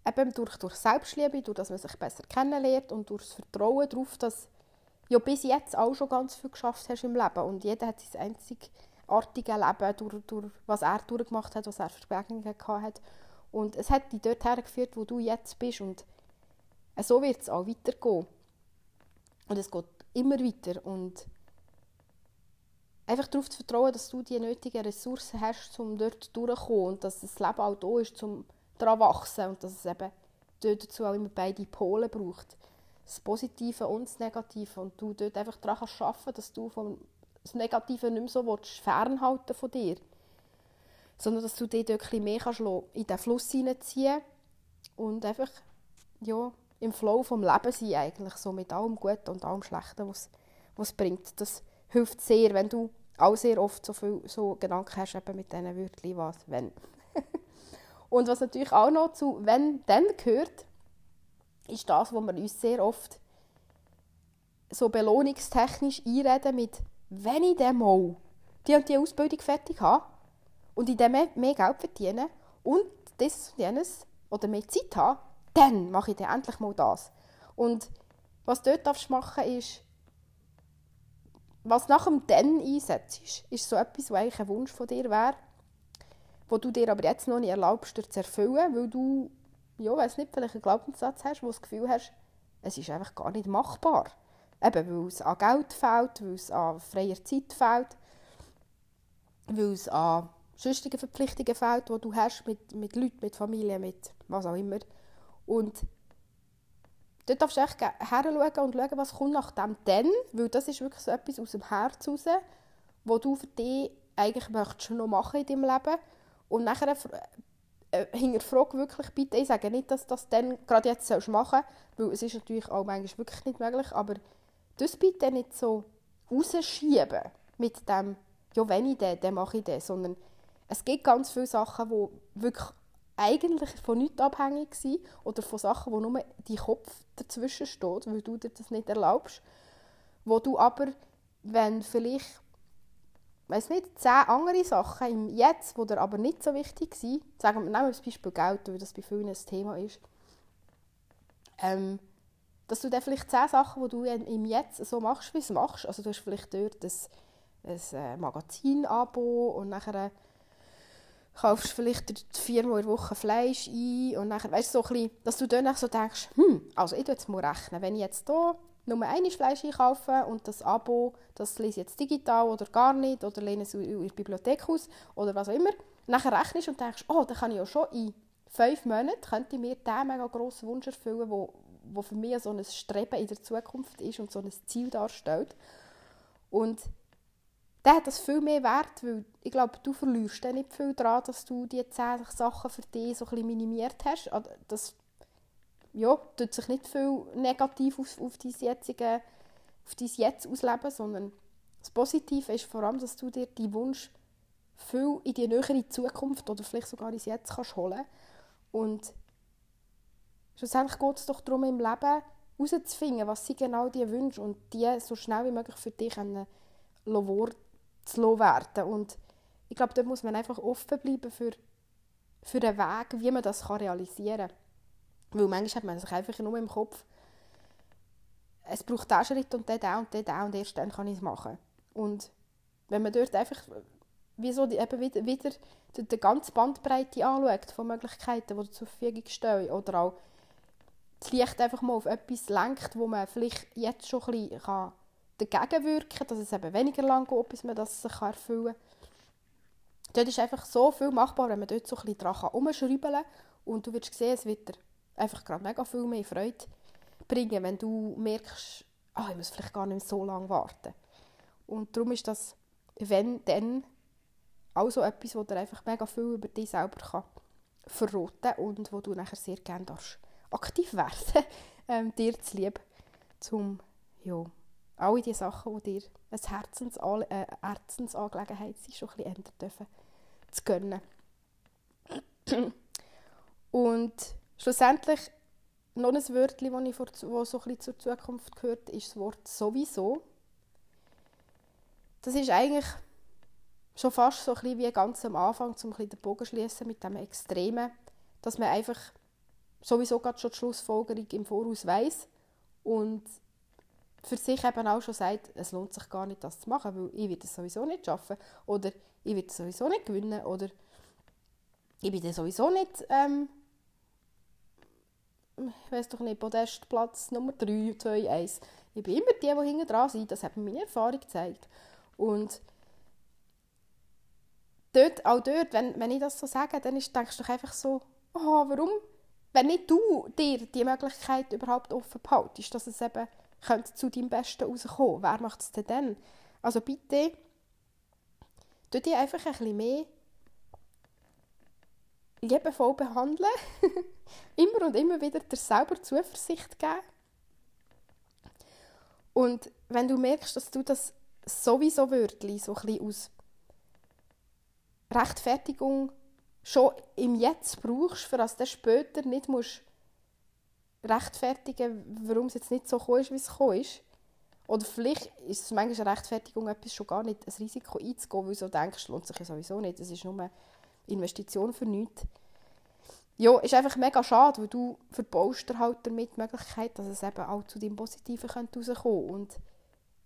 S1: eben durch, durch Selbstliebe, durch dass man sich besser kennenlernt und durch das Vertrauen darauf, dass ja bis jetzt auch schon ganz viel geschafft hast im Leben und jeder hat sein einzigartiges Leben durch, durch was er durchgemacht hat, was er für Begegnungen hat. Und es hat dich dort hergeführt, wo du jetzt bist und so wird es auch weitergehen und es geht immer weiter und einfach darauf zu vertrauen, dass du die nötigen Ressourcen hast, um dort durchzukommen und dass das Leben auch da ist, um daran zu wachsen und dass es eben dazu auch immer beide Pole braucht. Das Positive und das Negative und du dort einfach daran kannst arbeiten, dass du vom das Negative nicht mehr so willst, fernhalten von dir, sondern dass du dich dort ein mehr kannst in den Fluss hineinziehen und einfach ja, im Flow vom Leben sein eigentlich, so mit allem Guten und allem Schlechten, was es bringt. Das hilft sehr, wenn du auch sehr oft so viel so Gedanken hast eben mit diesen Wörtern, was, wenn. und was natürlich auch noch zu «wenn», «dann» gehört, ist das, was wir uns sehr oft so belohnungstechnisch einreden mit «wenn ich dann mal die und die Ausbildung fertig habe und ich dann mehr, mehr Geld verdiene und das und jenes oder mehr Zeit habe, dann mache ich dann endlich mal das». Und was du dort machen ist, was nach dem «Dann» einsetzt, ist so etwas, was eigentlich ein Wunsch von dir wäre, wo du dir aber jetzt noch nicht erlaubst, dir zu erfüllen, weil du, ja, weiß nicht, vielleicht einen Glaubenssatz hast, wo du das Gefühl hast, es ist einfach gar nicht machbar. Eben, weil es an Geld fehlt, weil es an freier Zeit fehlt, weil es an sonstigen Verpflichtungen fehlt, die du hast mit, mit Leuten, mit Familie, mit was auch immer. Und dort darfst du echt heranschauen und schauen, was kommt nach dem dann, weil das ist wirklich so etwas aus dem Herz raus, wo du für dich eigentlich möchtest noch machen in deinem Leben. Und nachher äh, hinterfrag wirklich bitte, ich sage nicht, dass du das dann gerade jetzt sollst machen weil es ist natürlich auch manchmal wirklich nicht möglich, aber das bitte nicht so rausschieben mit dem, ja wenn ich das, dann mache ich das, sondern es gibt ganz viele Sachen, die wirklich eigentlich von nichts abhängig sind oder von Sachen, wo nur dein Kopf dazwischen steht, weil du dir das nicht erlaubst, wo du aber, wenn vielleicht weiß nicht, zehn andere Sachen im Jetzt, die dir aber nicht so wichtig sind, sagen wir, nehmen wir das Beispiel Geld, weil das bei vielen ein Thema ist, ähm, dass du dann vielleicht zehn Sachen, die du im Jetzt so machst, wie es machst, also du hast vielleicht dort ein, ein äh, Magazin-Abo und nachher kaufst vielleicht viermal in der Woche Fleisch ein und nachher, weißt du, so ein bisschen, dass du dann so denkst, hm, also ich jetzt mal rechnen, wenn ich jetzt hier nur ein Fleisch einkaufen und das Abo, das lese ich jetzt digital oder gar nicht oder lehne es in der Bibliothek aus oder was auch immer. Nachher rechnest und denkst, oh, dann kann ich ja schon in fünf Monaten könnte ich mir diesen mega grossen Wunsch erfüllen, wo, wo für mich so ein Streben in der Zukunft ist und so ein Ziel darstellt. Und dann hat das viel mehr Wert, weil ich glaube, du verlierst dann nicht viel daran, dass du die zehn Sachen für dich so ein bisschen minimiert hast. Das ja, tut sich nicht viel negativ auf, auf dein jetzige, auf dein Jetzt ausleben, sondern das Positive ist vor allem, dass du dir die Wunsch viel in die nähere Zukunft oder vielleicht sogar ins Jetzt kannst holen und schlussendlich geht es doch darum, im Leben herauszufinden, was sind genau die Wünsche und die so schnell wie möglich für dich können, zu werden. Und ich glaube, da muss man einfach offen bleiben für, für einen Weg, wie man das realisieren kann. Weil manchmal hat man sich einfach nur im Kopf, es braucht diesen Schritt und den, und den, und erst dann kann ich es machen. Und wenn man dort einfach wie so die, eben wieder, wieder die, die ganze Bandbreite anschaut von Möglichkeiten, die zur Verfügung stehen, oder auch das Licht einfach mal auf etwas lenkt, wo man vielleicht jetzt schon ein bisschen kann dagegen wirken dass es eben weniger lang geht, bis man das sich erfüllen kann. Dort ist einfach so viel machbar, wenn man dort so ein bisschen herumschrauben kann und du wirst sehen, es wird einfach gerade mega viel mehr Freude bringen, wenn du merkst, oh, ich muss vielleicht gar nicht so lange warten. Und darum ist das, wenn, dann auch so etwas, wo dir einfach mega viel über dich selber kann verraten und wo du nachher sehr gerne darfst aktiv werden, ähm, dir zu lieb, um ja, alle die Sachen, die dir eine Herzensangelegenheit äh, Herzensangelegenheit sind, schon ein bisschen ändern dürfen, zu gönnen. Und schlussendlich noch ein Wörtchen, das, ich vor, das so ein zur Zukunft gehört, ist das Wort «sowieso». Das ist eigentlich schon fast so ein wie ganz am Anfang, um den Bogen zu schließen mit dem Extremen, dass man einfach sowieso gerade schon die Schlussfolgerung im Voraus weiß und für sich eben auch schon sagt, es lohnt sich gar nicht, das zu machen, weil ich werde es sowieso nicht schaffen oder ich werde es sowieso nicht gewinnen oder ich bin sowieso nicht, ähm, ich weiß doch nicht, Podestplatz Nummer 3, 2, 1. Ich bin immer die, die hinten dran sind, das hat mir meine Erfahrung gezeigt. Und dort, auch dort, wenn, wenn ich das so sage, dann ist, denkst du doch einfach so, oh, warum, wenn nicht du dir die Möglichkeit überhaupt offen behaltest, dass es eben könnte zu deinem Besten rauskommen, wer macht es denn dann? Also bitte, tu dich einfach ein bisschen mehr liebevoll behandeln, immer und immer wieder dir selber Zuversicht geben. Und wenn du merkst, dass du das sowieso wirklich so ein aus Rechtfertigung schon im Jetzt brauchst, für das du später nicht musst rechtfertigen warum es jetzt nicht so gekommen ist, wie es gekommen ist. Oder vielleicht ist es manchmal eine Rechtfertigung, etwas schon gar nicht ein Risiko einzugehen, weil du so denkst, lohnt sich ja sowieso nicht. Das ist nur eine Investition für nichts. Ja, ist einfach mega schade, weil du verbaust dir halt damit die Möglichkeit, dass es eben auch zu deinem Positiven herauskommen könnte. Und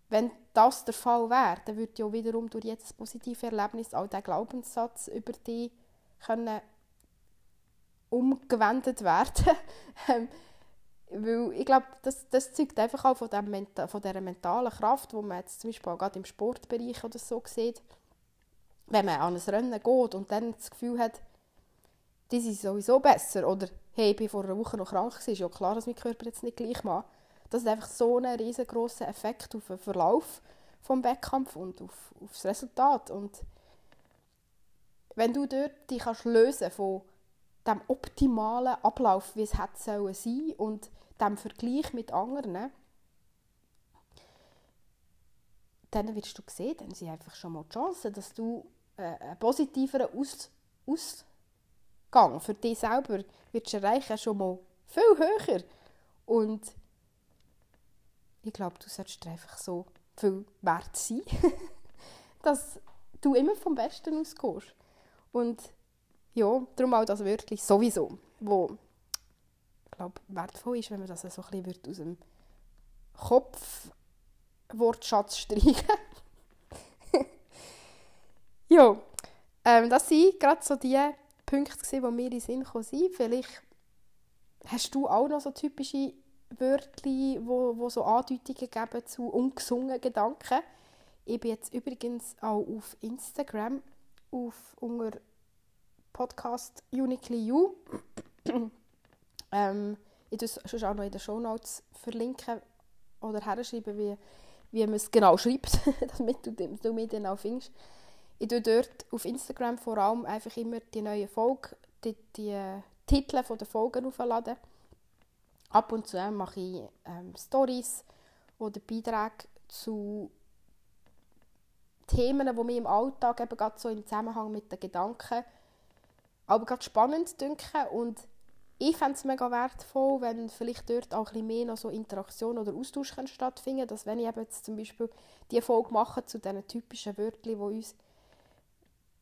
S1: wenn das der Fall wäre, dann würde ja wiederum durch jedes positive Erlebnis auch der Glaubenssatz über dich können umgewendet werden. Weil ich glaube, das, das zeugt einfach auch von, dem, von dieser mentalen Kraft, die man jetzt zum Beispiel auch gerade im Sportbereich oder so sieht. Wenn man an ein Rennen geht und dann das Gefühl hat, die sind sowieso besser. Oder hey, ich war vor einer Woche noch krank, ist ja klar, dass mein Körper jetzt nicht gleich macht. Das hat einfach so einen riesengroßen Effekt auf den Verlauf des Wettkampf und auf, auf das Resultat. Und wenn du dort dich kannst lösen von dem optimalen Ablauf, wie es hätte sein sollen und dem Vergleich mit anderen, dann wirst du sehen, dann sind einfach schon mal die Chancen, dass du äh, einen positiveren Aus Ausgang für dich selber wirst erreichen, schon mal viel höher. Und ich glaube, du solltest einfach so viel wert sein, dass du immer vom Besten ausgehst. Und ja, darum auch das Wörtchen sowieso, wo glaube, wertvoll ist, wenn man das so ein bisschen aus dem Kopfwortschatz streichen Ja, ähm, das sind gerade so die Punkte, die mir in den Sinn gekommen. Vielleicht hast du auch noch so typische Wörter, wo, wo so Andeutungen geben zu ungesungenen Gedanken. Ich bin jetzt übrigens auch auf Instagram auf unter Podcast Uniquely You. Ähm, ich tue es auch noch in den Show Notes verlinken oder herschreiben, wie, wie man es genau schreibt, damit du, du mich dann auch findest. Ich tue dort auf Instagram vor allem einfach immer die neuen Folgen, die, die Titel der Folgen aufladen. Ab und zu mache ich ähm, Stories oder Beiträge zu Themen, die mich im Alltag eben gerade so im Zusammenhang mit den Gedanken aber gerade spannend denken und ich fände es mega wertvoll, wenn vielleicht dort auch ein bisschen mehr noch so Interaktion oder Austausch stattfinden kann, dass wenn ich eben jetzt zum Beispiel die Folge mache zu diesen typischen Wörtern, die uns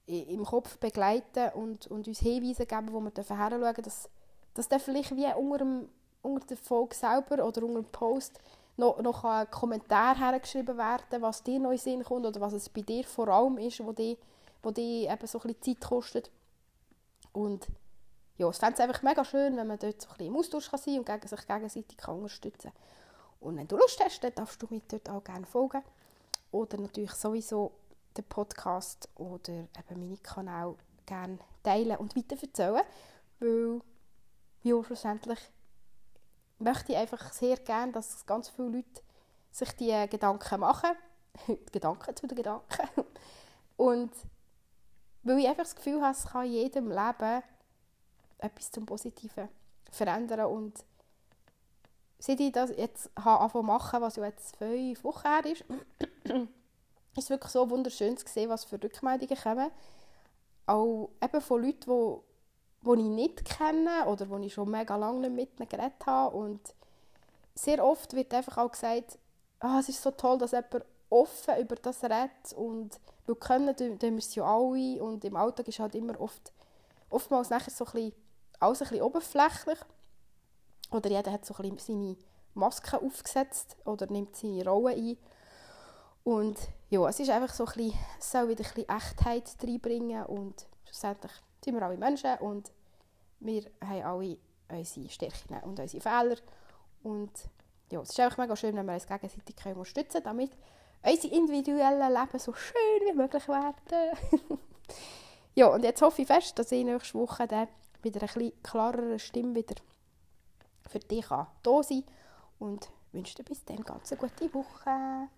S1: im Kopf begleiten und, und uns Hinweise geben, wo wir hinschauen dürfen, dass, dass dann vielleicht wie unter, dem, unter der Folge selber oder unter dem Post noch, noch ein Kommentar hergeschrieben werden, was dir neu in Sinn kommt oder was es bei dir vor allem ist, wo dir wo die eben so ein bisschen Zeit kostet. Und ja, es fände es einfach mega schön, wenn man dort so ein bisschen im Austausch kann sein und gegen, sich gegenseitig kann unterstützen kann. Und wenn du Lust hast, dann darfst du mir dort auch gerne folgen. Oder natürlich sowieso den Podcast oder eben meinen Kanal gerne teilen und weiterverzählen. Weil, ja, schlussendlich möchte ich einfach sehr gerne, dass ganz viele Leute sich die Gedanken machen. Gedanken zu den Gedanken. Und weil ich einfach das Gefühl habe, es kann jedem Leben etwas zum Positiven verändern. Und seit ich das jetzt habe machen, was ja jetzt fünf Wochen her ist, ist es wirklich so wunderschön zu sehen, was für Rückmeldungen kommen. auch eben von Leuten, die die ich nicht kenne oder wo ich schon mega lange nicht mit ihnen geredet habe. Und sehr oft wird einfach auch gesagt, ah, es ist so toll, dass jemand offen über das redet und wir können, tun wir es ja alle und im Alltag ist halt immer oft, oftmals nachher so ein bisschen, alles ein bisschen oberflächlich oder jeder hat so ein bisschen seine Maske aufgesetzt oder nimmt seine Rolle ein und ja, es ist einfach so ein bisschen, soll wieder ein bisschen Echtheit reinbringen und schlussendlich sind wir alle Menschen und wir haben alle unsere Stärken und unsere Fehler. Und ja, es ist einfach mega schön, wenn wir uns gegenseitig unterstützen können, damit unsere individuellen Leben so schön wie möglich werden. ja, und jetzt hoffe ich fest, dass ich nächste Woche dann wieder eine etwas klarere Stimme wieder für dich da sein. Und wünsche dir bis dann ganz eine gute Woche.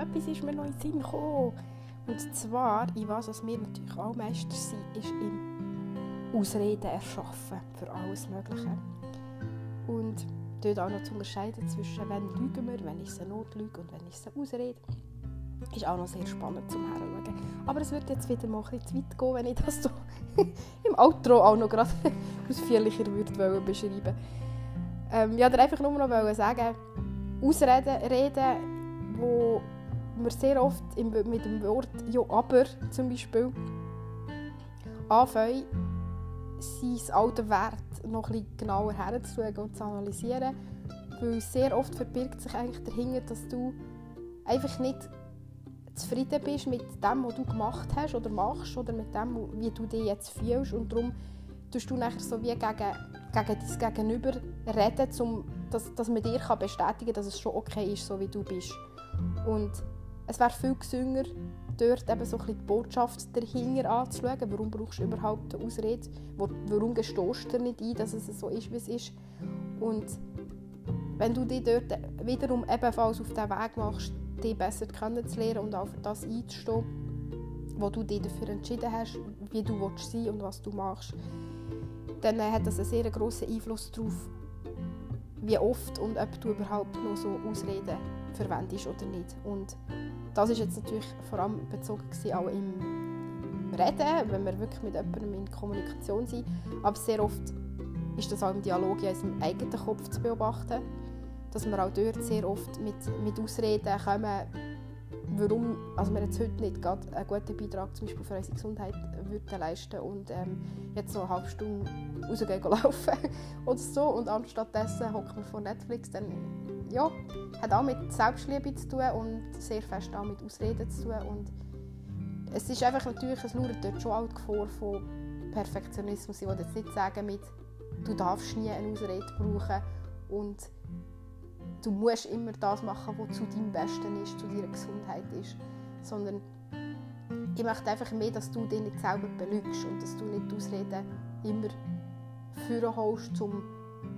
S1: etwas ist mir noch in den Sinn gekommen. Und zwar, in was was wir natürlich auch Meister sind, ist im Ausreden erschaffen für alles Mögliche. Und dort auch noch zu unterscheiden zwischen, wenn lügen wir, wenn es eine Notlüge und wenn es eine Ausrede. Ist auch noch sehr spannend zum Herschauen. Aber es wird jetzt wieder mal ein zu weit gehen, wenn ich das so im Outro auch noch gerade ausführlicher würde beschreiben ähm, Ja, oder einfach nur noch sagen, Ausreden, reden, wo wir sehr oft mit dem Wort «ja, aber» zum Beispiel anfangen, sein alten Wert noch bisschen genauer herzuschauen und zu analysieren. Weil sehr oft verbirgt sich eigentlich dahinter, dass du einfach nicht zufrieden bist mit dem, was du gemacht hast oder machst oder mit dem, wie du dich jetzt fühlst und darum tust du nachher so wie gegen, gegen dein Gegenüber reden, um, dass, dass man dir bestätigen kann, dass es schon okay ist, so wie du bist. Und es wäre viel gesünder, dort eben so ein bisschen die Botschaft dahinter anzuschauen. Warum brauchst du überhaupt eine Ausrede? Warum gestehst du nicht ein, dass es so ist, wie es ist? Und wenn du dich dort wiederum ebenfalls auf den Weg machst, dich besser kennenzulernen und auch für das einzustehen, wo du dich dafür entschieden hast, wie du willst sein und was du machst, dann hat das einen sehr grossen Einfluss darauf, wie oft und ob du überhaupt noch so Ausreden verwendest oder nicht. Und das ist jetzt natürlich vor allem bezogen auch im Reden, wenn wir wirklich mit jemandem in Kommunikation sind. Aber sehr oft ist das auch im Dialog in unserem eigenen Kopf zu beobachten, dass wir auch dort sehr oft mit, mit Ausreden kommen, warum also wir jetzt heute nicht gerade einen guten Beitrag zum Beispiel für unsere Gesundheit würden leisten und ähm, jetzt noch eine halbe Stunde rausgehen laufen oder so und anstattdessen hocken wir vor Netflix, dann ja, hat auch mit Selbstliebe zu tun und sehr fest auch mit Ausreden zu tun. Und es ist einfach natürlich, es lauert dort schon auch die Gefahr von Perfektionismus. Ich will jetzt nicht sagen, mit, du darfst nie eine Ausrede brauchen und du musst immer das machen, was zu deinem Besten ist, zu deiner Gesundheit ist. Sondern ich möchte einfach mehr, dass du dich nicht selber belügst und dass du nicht die Ausreden immer führen zum,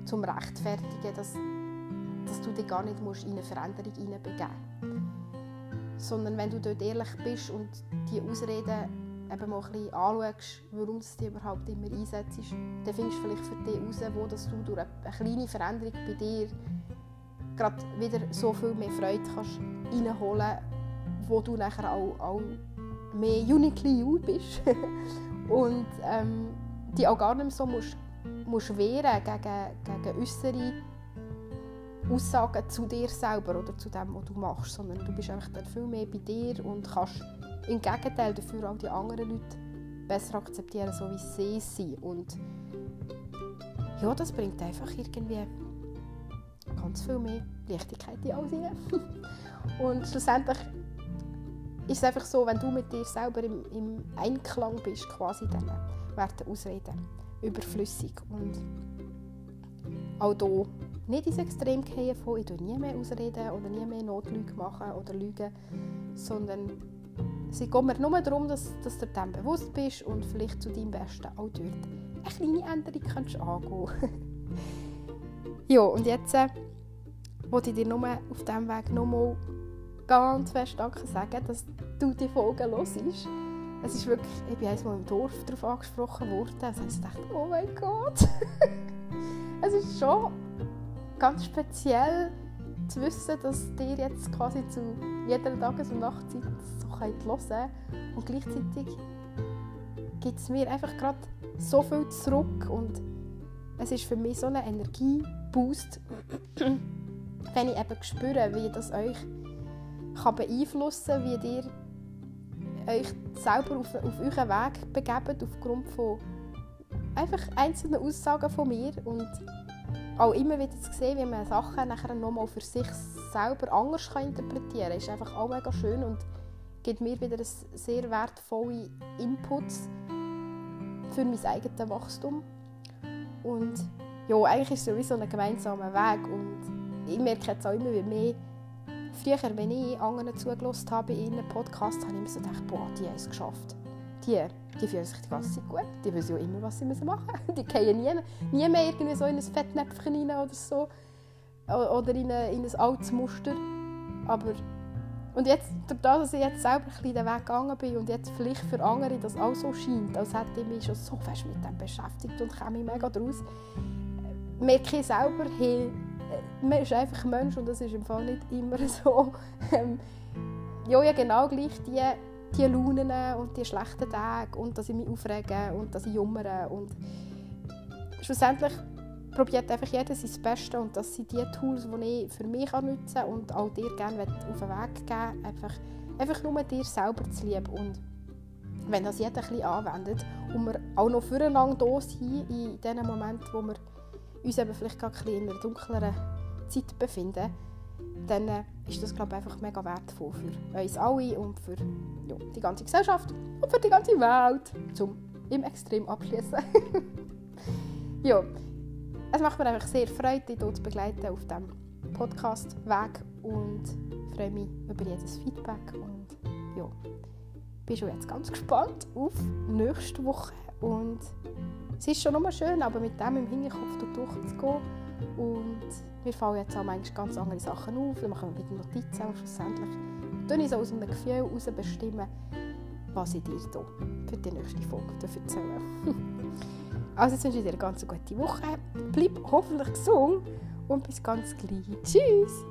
S1: zum rechtfertigen, dass dass du dich gar nicht musst in eine Veränderung hineinbegeben. Sondern wenn du dort ehrlich bist und die Ausreden eben mal ein bisschen anschaust, warum du die überhaupt immer einsetzt, dann findest du vielleicht für dich heraus, wo dass du durch eine kleine Veränderung bei dir gerade wieder so viel mehr Freude kannst reinholen wo du nachher auch, auch mehr uniquely you bist und ähm, die auch gar nicht mehr so musst, musst wehren gegen, gegen äußere Aussagen zu dir selber oder zu dem, was du machst, sondern du bist einfach dann viel mehr bei dir und kannst im Gegenteil dafür auch die anderen Leute besser akzeptieren, so wie sie sind. Und ja, das bringt einfach irgendwie ganz viel mehr Leichtigkeit in alles rein. und schlussendlich ist es einfach so, wenn du mit dir selber im, im Einklang bist, quasi, dann werden Ausreden überflüssig. Und auch hier nicht ins Extrem gehen von ich nie mehr ausreden oder nie mehr Notlüge machen oder lügen, sondern es geht mir nur darum, dass, dass du dem bewusst bist und vielleicht zu deinem Besten auch dort eine kleine Änderung kannst angehen Ja, und jetzt äh, wollte ich dir nur auf diesem Weg nochmal ganz fest Danke sagen, dass du die Folge hörst. Es ist wirklich, ich bin einmal im Dorf darauf angesprochen worden, heißt, ich dachte, oh mein Gott. es ist schon ganz speziell zu wissen, dass ihr jetzt quasi zu jeder Tages- und Nachtzeit so könnt hören und gleichzeitig gibt es mir einfach gerade so viel zurück und es ist für mich so ein Energieboost, wenn ich eben spüre, wie das euch kann beeinflussen kann, wie ihr euch selber auf, auf euren Weg begebt aufgrund von einfach einzelnen Aussagen von mir und auch immer wieder zu sehen, wie man Sachen nachher nochmal für sich selber anders kann interpretieren kann, ist einfach auch mega schön und gibt mir wieder sehr wertvolle Inputs für mein eigenes Wachstum. Und ja, eigentlich ist es sowieso ein gemeinsamer Weg und ich merke jetzt auch immer mehr, früher, wenn ich anderen zugelassen habe in ihren Podcasts, habe ich immer so gedacht, boah, die haben es geschafft. Die, die fühlen sich die ganze Zeit gut, die wissen ja immer, was sie machen müssen. Die gehen nie, nie mehr irgendwie so in ein Fettnäpfchen rein oder so. Oder in, eine, in ein altes Muster. Aber und jetzt, dass ich jetzt selber ein den Weg gegangen bin und jetzt vielleicht für andere das auch so scheint, als hätte ich mich schon so fest mit dem beschäftigt und komme mega daraus, merke ich selber, hey, man ist einfach ein Mensch und das ist im Fall nicht immer so. Ähm, ja, ja, genau gleich die, die Launen und die schlechten Tage und dass ich mich aufrege und dass ich jummere und schlussendlich probiert einfach jeder sein Bestes und das sind die Tools, die ich für mich nutzen kann und auch dir gerne auf den Weg geben einfach, einfach nur dir selber zu lieben und wenn das jeder ein bisschen anwendet und wir auch noch füreinander da sind in den Momenten, wo wir uns eben vielleicht gerade in einer dunkleren Zeit befinden, dann äh, ist das glaube ich, einfach mega wertvoll für uns alle und für ja, die ganze Gesellschaft und für die ganze Welt, zum im Extrem abschließen. ja, es macht mir einfach sehr Freude, dich zu begleiten auf diesem Podcast-Weg und freue mich über jedes Feedback und ja, bin schon jetzt ganz gespannt auf nächste Woche und es ist schon nochmal schön, aber mit dem im Hinterkopf durchzugehen und mir fallen jetzt auch manchmal ganz andere Sachen auf, dann machen wir wieder Notizen und schlussendlich tue ich so aus einem Gefühl heraus bestimmen, was ich dir hier für die nächste Folge erzähle. Also jetzt wünsche ich dir eine ganz gute Woche. Bleib hoffentlich gesund und bis ganz gleich. Tschüss!